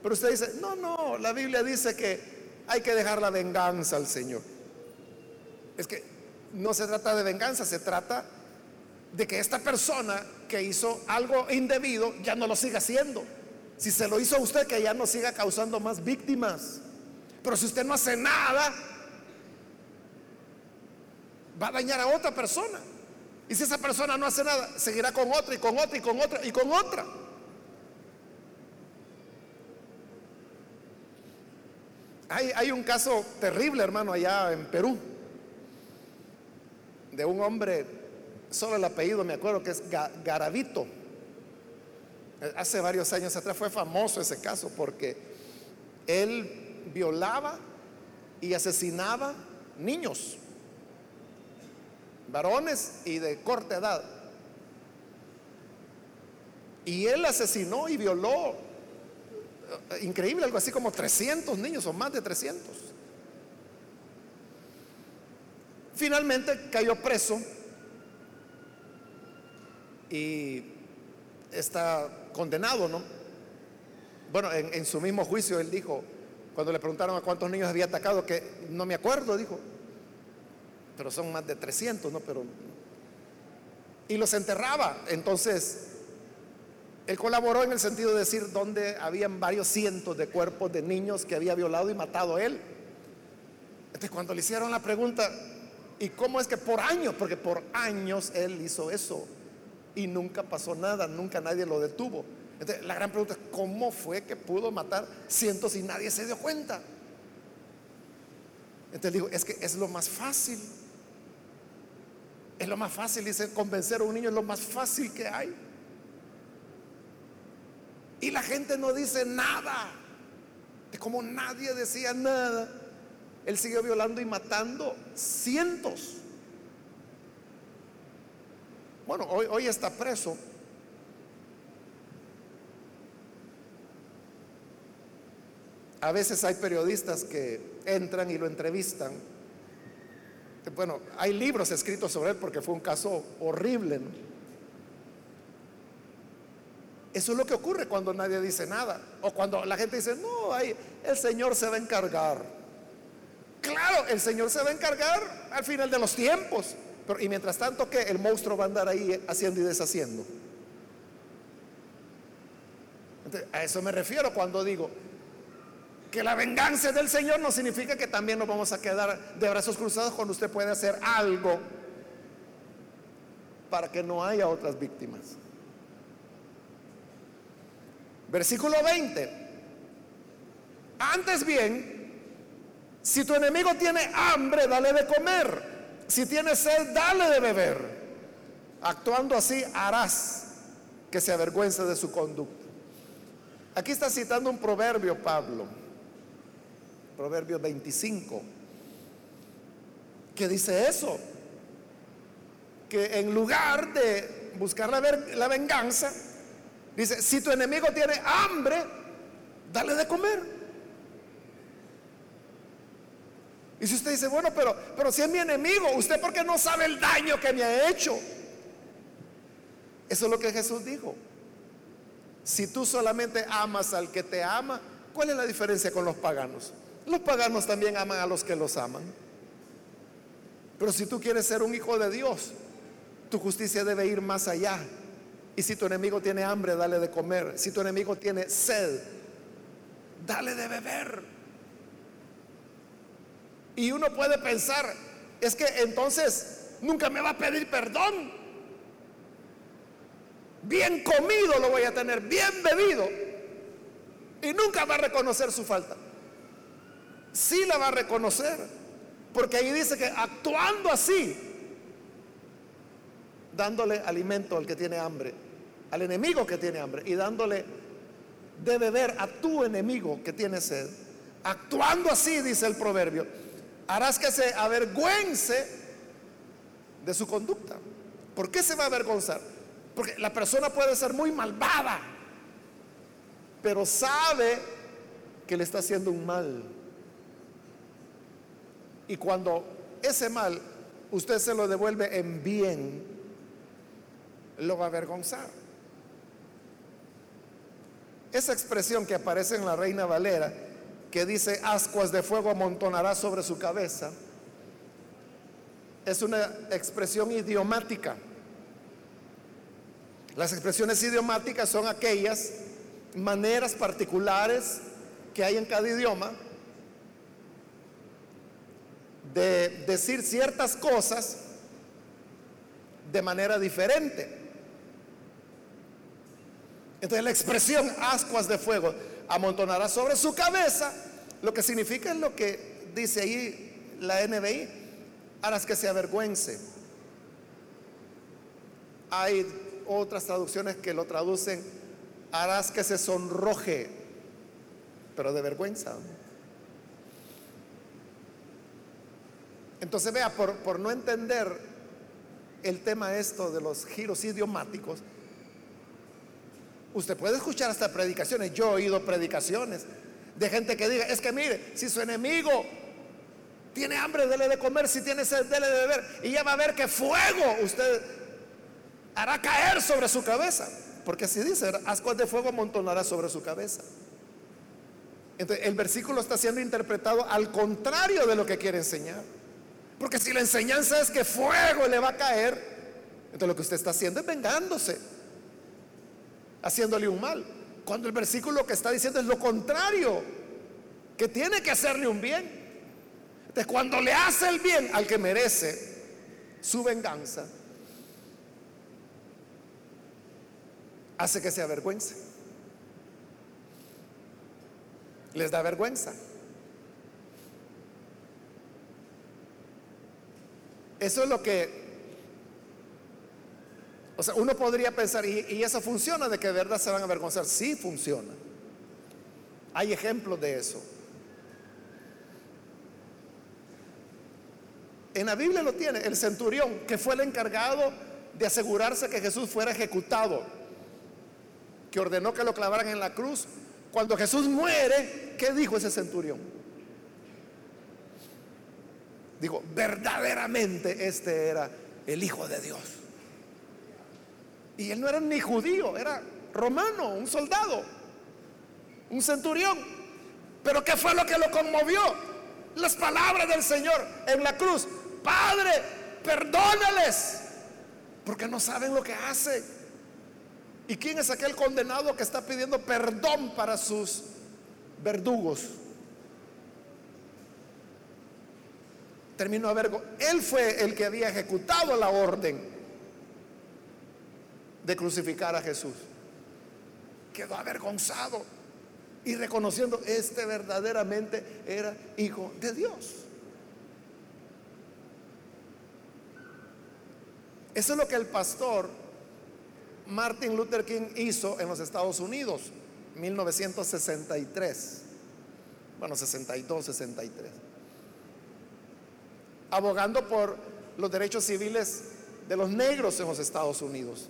Pero usted dice, no, no, la Biblia dice que hay que dejar la venganza al Señor. Es que no se trata de venganza, se trata de que esta persona que hizo algo indebido ya no lo siga haciendo. Si se lo hizo a usted, que ya no siga causando más víctimas. Pero si usted no hace nada, va a dañar a otra persona. Y si esa persona no hace nada, seguirá con otra y con otra y con otra y con otra. Hay, un caso terrible, hermano, allá en Perú, de un hombre, solo el apellido me acuerdo que es Garavito. Hace varios años atrás fue famoso ese caso porque él violaba y asesinaba niños, varones y de corta edad. Y él asesinó y violó increíble, algo así como 300 niños o más de 300. Finalmente cayó preso y está condenado, ¿no? Bueno, en, su mismo juicio él dijo, cuando le preguntaron a cuántos niños había atacado, que no me acuerdo, dijo, pero son más de 300, ¿no? Pero... Y los enterraba. Entonces, él colaboró en el sentido de decir donde habían varios cientos de cuerpos de niños que había violado y matado él. Entonces cuando le hicieron la pregunta, ¿y cómo es que por años? Porque por años él hizo eso y nunca pasó nada, nunca nadie lo detuvo. Entonces la gran pregunta es, ¿cómo fue que pudo matar cientos y nadie se dio cuenta? Entonces digo, es que es lo más fácil. Es lo más fácil, dice, convencer a un niño es lo más fácil que hay. Y la gente no dice nada. Es como nadie decía nada. Él siguió violando y matando cientos. Bueno, hoy, hoy está preso. A veces hay periodistas que entran y lo entrevistan. Bueno, hay libros escritos sobre él porque fue un caso horrible. Eso es lo que ocurre cuando nadie dice nada. O cuando la gente dice, no, el Señor se va a encargar. Claro, el Señor se va a encargar al final de los tiempos. Pero, y mientras tanto, que el monstruo va a andar ahí haciendo y deshaciendo. a eso me refiero cuando digo que la venganza del Señor no significa que también nos vamos a quedar de brazos cruzados cuando usted puede hacer algo para que no haya otras víctimas. Versículo 20. Antes bien, si tu enemigo tiene hambre, dale de comer. Si tiene sed, dale de beber. Actuando así, harás que se avergüence de su conducta. Aquí está citando un proverbio, Pablo. Proverbio 25. Que dice eso. Que en lugar de buscar la, venganza, Dice, si tu enemigo tiene hambre, dale de comer. Y si usted dice, bueno, pero, pero si es mi enemigo, ¿usted porque no sabe el daño que me ha hecho? Eso es lo que Jesús dijo. Si tú solamente amas al que te ama, ¿cuál es la diferencia con los paganos? Los paganos también aman a los que los aman. Pero si tú quieres ser un hijo de Dios, tu justicia debe ir más allá y si tu enemigo tiene hambre, dale de comer. Si tu enemigo tiene sed, dale de beber. Y uno puede pensar, es que entonces nunca me va a pedir perdón. Bien comido lo voy a tener, bien bebido. Y nunca va a reconocer su falta. Sí la va a reconocer. Porque ahí dice que actuando así, dándole alimento al que tiene hambre, al enemigo que tiene hambre y dándole de beber a tu enemigo que tiene sed, actuando así, dice el proverbio, harás que se avergüence de su conducta. ¿Por qué se va a avergonzar? Porque la persona puede ser muy malvada, pero sabe que le está haciendo un mal. Y cuando ese mal usted se lo devuelve en bien, lo va a avergonzar. Esa expresión que aparece en la Reina Valera, que dice ascuas de fuego amontonará sobre su cabeza, es una expresión idiomática. Las expresiones idiomáticas son aquellas maneras particulares que hay en cada idioma de decir ciertas cosas de manera diferente. Entonces la expresión ascuas de fuego amontonará sobre su cabeza, lo que significa es lo que dice ahí la NBI, harás que se avergüence. Hay otras traducciones que lo traducen, harás que se sonroje, pero de vergüenza. Entonces vea, por, por no entender el tema esto de los giros idiomáticos, usted puede escuchar hasta predicaciones. Yo he oído predicaciones de gente que diga, es que mire, si su enemigo tiene hambre, dele de comer, si tiene sed, dele de beber, y ya va a ver que fuego usted hará caer sobre su cabeza. Porque así dice, ascuas de fuego amontonará sobre su cabeza. Entonces, el versículo está siendo interpretado al contrario de lo que quiere enseñar. Porque si la enseñanza es que fuego le va a caer, entonces lo que usted está haciendo es vengándose, haciéndole un mal. Cuando el versículo que está diciendo es lo contrario, que tiene que hacerle un bien. Entonces cuando le hace el bien al que merece su venganza, hace que se avergüence. Les da vergüenza. Eso es lo que, o sea, uno podría pensar, ¿y, eso funciona de que de verdad se van a avergonzar? Sí funciona. Hay ejemplos de eso. En la Biblia lo tiene, el centurión, que fue el encargado de asegurarse que Jesús fuera ejecutado, que ordenó que lo clavaran en la cruz. Cuando Jesús muere, ¿qué dijo ese centurión? Digo, verdaderamente este era el Hijo de Dios. Y él no era ni judío, era romano, un soldado, un centurión. Pero ¿qué fue lo que lo conmovió? Las palabras del Señor en la cruz. Padre, perdónales, porque no saben lo que hacen. ¿Y quién es aquel condenado que está pidiendo perdón para sus verdugos? Terminó a vergo. Él fue el que había ejecutado la orden de crucificar a Jesús. Quedó avergonzado y reconociendo, este verdaderamente era hijo de Dios. Eso es lo que el pastor Martin Luther King hizo en los Estados Unidos, 1963. Bueno, 62, 63 abogando por los derechos civiles de los negros en los Estados Unidos.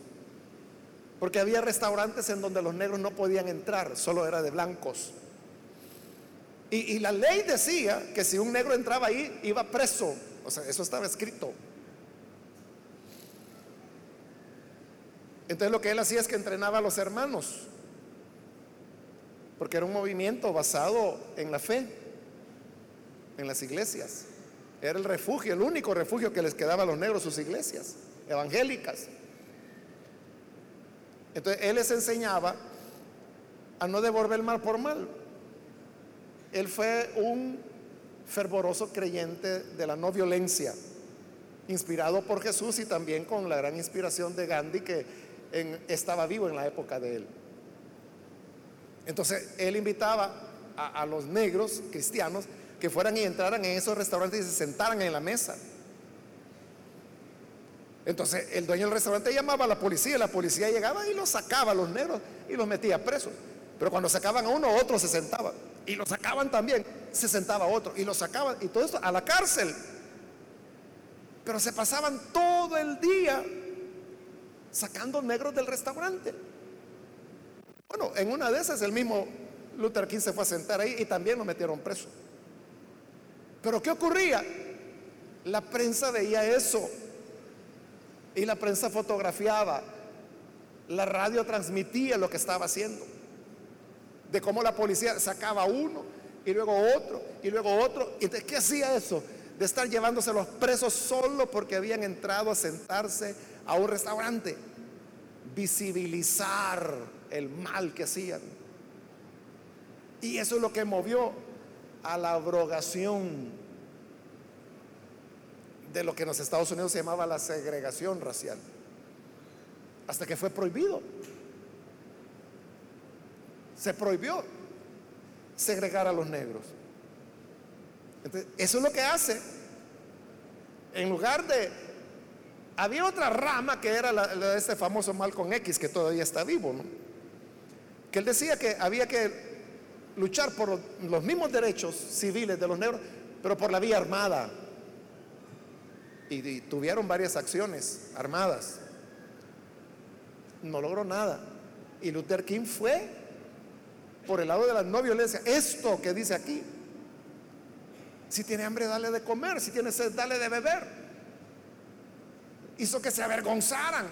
Porque había restaurantes en donde los negros no podían entrar, solo era de blancos. Y, la ley decía que si un negro entraba ahí, iba preso. O sea, eso estaba escrito. Entonces lo que él hacía es que entrenaba a los hermanos, porque era un movimiento basado en la fe, en las iglesias. Era el refugio, el único refugio que les quedaba a los negros, sus iglesias evangélicas. Entonces él les enseñaba a no devolver mal por mal. Él fue un fervoroso creyente de la no violencia, inspirado por Jesús y también con la gran inspiración de Gandhi que estaba vivo en la época de él. Entonces él invitaba a los negros cristianos que fueran y entraran en esos restaurantes y se sentaran en la mesa. Entonces el dueño del restaurante llamaba a la policía, la policía llegaba y los sacaba a los negros y los metía presos. Pero cuando sacaban a uno, otro se sentaba. Y lo sacaban también, se sentaba otro. Y lo sacaban, y todo esto a la cárcel. Pero se pasaban todo el día sacando negros del restaurante. Bueno, en una de esas el mismo Luther King se fue a sentar ahí y también lo metieron preso. Pero ¿qué ocurría? La prensa veía eso y la prensa fotografiaba, la radio transmitía lo que estaba haciendo, de cómo la policía sacaba uno y luego otro y luego otro. ¿Y de qué hacía eso? De estar llevándose los presos solo porque habían entrado a sentarse a un restaurante. Visibilizar el mal que hacían. Y eso es lo que movió a la abrogación de lo que en los Estados Unidos se llamaba la segregación racial, hasta que fue prohibido. Se prohibió segregar a los negros. eso es lo que hace. En lugar de... Había otra rama que era la, de este famoso Malcolm X, que todavía está vivo, ¿no? que él decía que había que luchar por los mismos derechos civiles de los negros, pero por la vía armada. Y, tuvieron varias acciones armadas. No logró nada. Y Luther King fue por el lado de la no violencia. Esto que dice aquí. Si tiene hambre, dale de comer. Si tiene sed, dale de beber. Hizo que se avergonzaran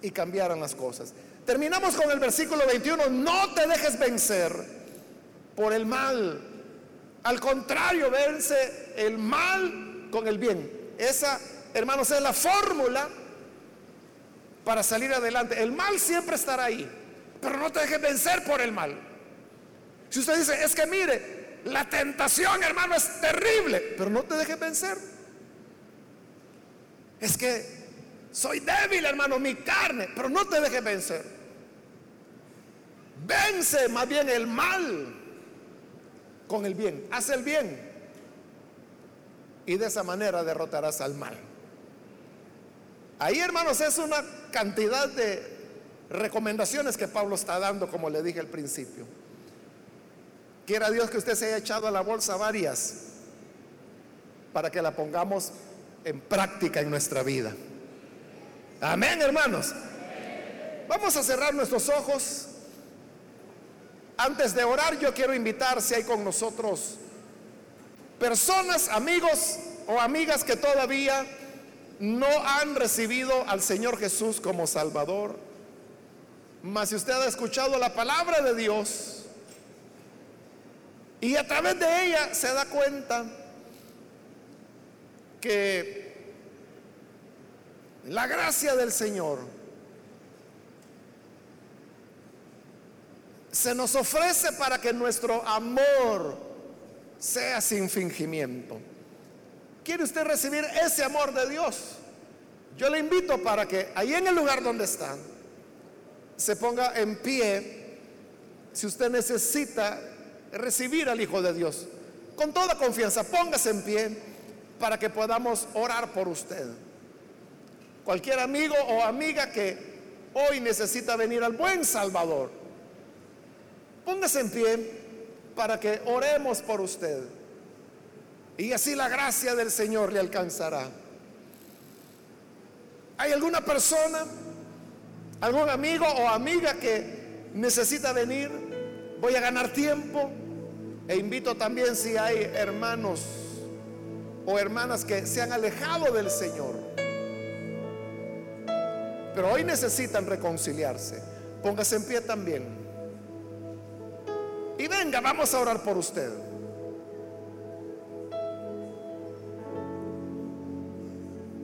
y cambiaran las cosas. Terminamos con el versículo 21. No te dejes vencer por el mal. Al contrario, vence el mal con el bien. Esa, hermanos, es la fórmula para salir adelante. El mal siempre estará ahí, pero no te dejes vencer por el mal. Si usted dice, es que mire, la tentación, hermano, es terrible, pero no te dejes vencer. Es que soy débil, hermano, mi carne, pero no te dejes vencer. Vence más bien el mal con el bien. Haz el bien. Y de esa manera derrotarás al mal. Ahí, hermanos, es una cantidad de recomendaciones que Pablo está dando, como le dije al principio. Quiera Dios que usted se haya echado a la bolsa varias para que la pongamos en práctica en nuestra vida. Amén, hermanos. Vamos a cerrar nuestros ojos. Antes de orar, yo quiero invitar si hay con nosotros personas, amigos o amigas que todavía no han recibido al Señor Jesús como Salvador. Mas si usted ha escuchado la palabra de Dios y a través de ella se da cuenta que la gracia del Señor se nos ofrece para que nuestro amor sea sin fingimiento. ¿Quiere usted recibir ese amor de Dios? Yo le invito para que ahí en el lugar donde está, se ponga en pie si usted necesita recibir al Hijo de Dios. Con toda confianza, póngase en pie para que podamos orar por usted. Cualquier amigo o amiga que hoy necesita venir al buen Salvador, póngase en pie para que oremos por usted. Y así la gracia del Señor le alcanzará. ¿Hay alguna persona, algún amigo o amiga que necesita venir? Voy a ganar tiempo. E invito también si hay hermanos o hermanas que se han alejado del Señor pero hoy necesitan reconciliarse. Póngase en pie también. Y venga, vamos a orar por usted.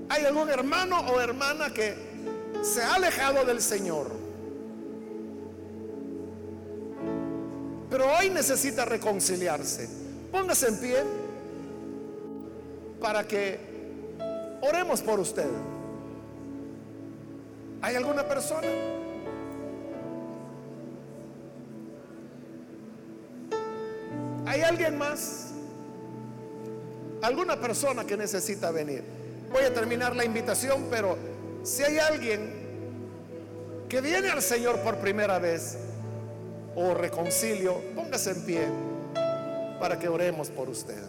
¿Hay algún hermano o hermana que se ha alejado del Señor? Pero hoy necesita reconciliarse. Póngase en pie para que oremos por usted. ¿Hay alguna persona? ¿Hay alguien más? ¿Alguna persona que necesita venir? Voy a terminar la invitación, pero si hay alguien que viene al Señor por primera vez o reconcilio, póngase en pie para que oremos por usted.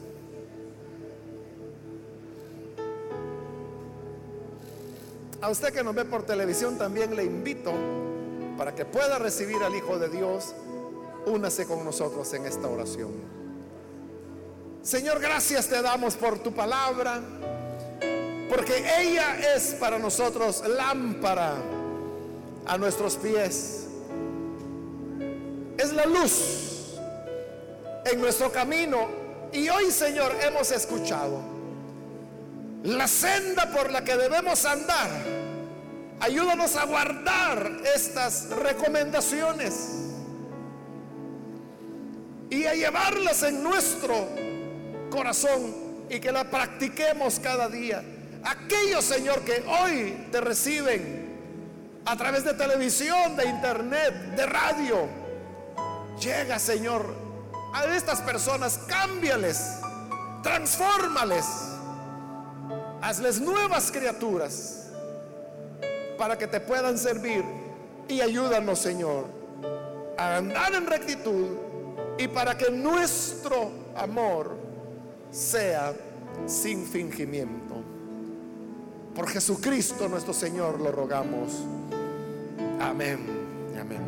A usted que nos ve por televisión también le invito para que pueda recibir al Hijo de Dios, únase con nosotros en esta oración. Señor, gracias te damos por tu palabra, porque ella es para nosotros lámpara a nuestros pies. Es la luz en nuestro camino. Y hoy, Señor, hemos escuchado la senda por la que debemos andar. Ayúdanos a guardar estas recomendaciones y a llevarlas en nuestro corazón y que la practiquemos cada día. Aquellos, Señor, que hoy te reciben a través de televisión, de internet, de radio, llega, Señor, a estas personas, cámbiales, transfórmales, hazles nuevas criaturas para que te puedan servir y ayúdanos, Señor, a andar en rectitud y para que nuestro amor sea sin fingimiento. Por Jesucristo nuestro Señor lo rogamos. Amén. Amén.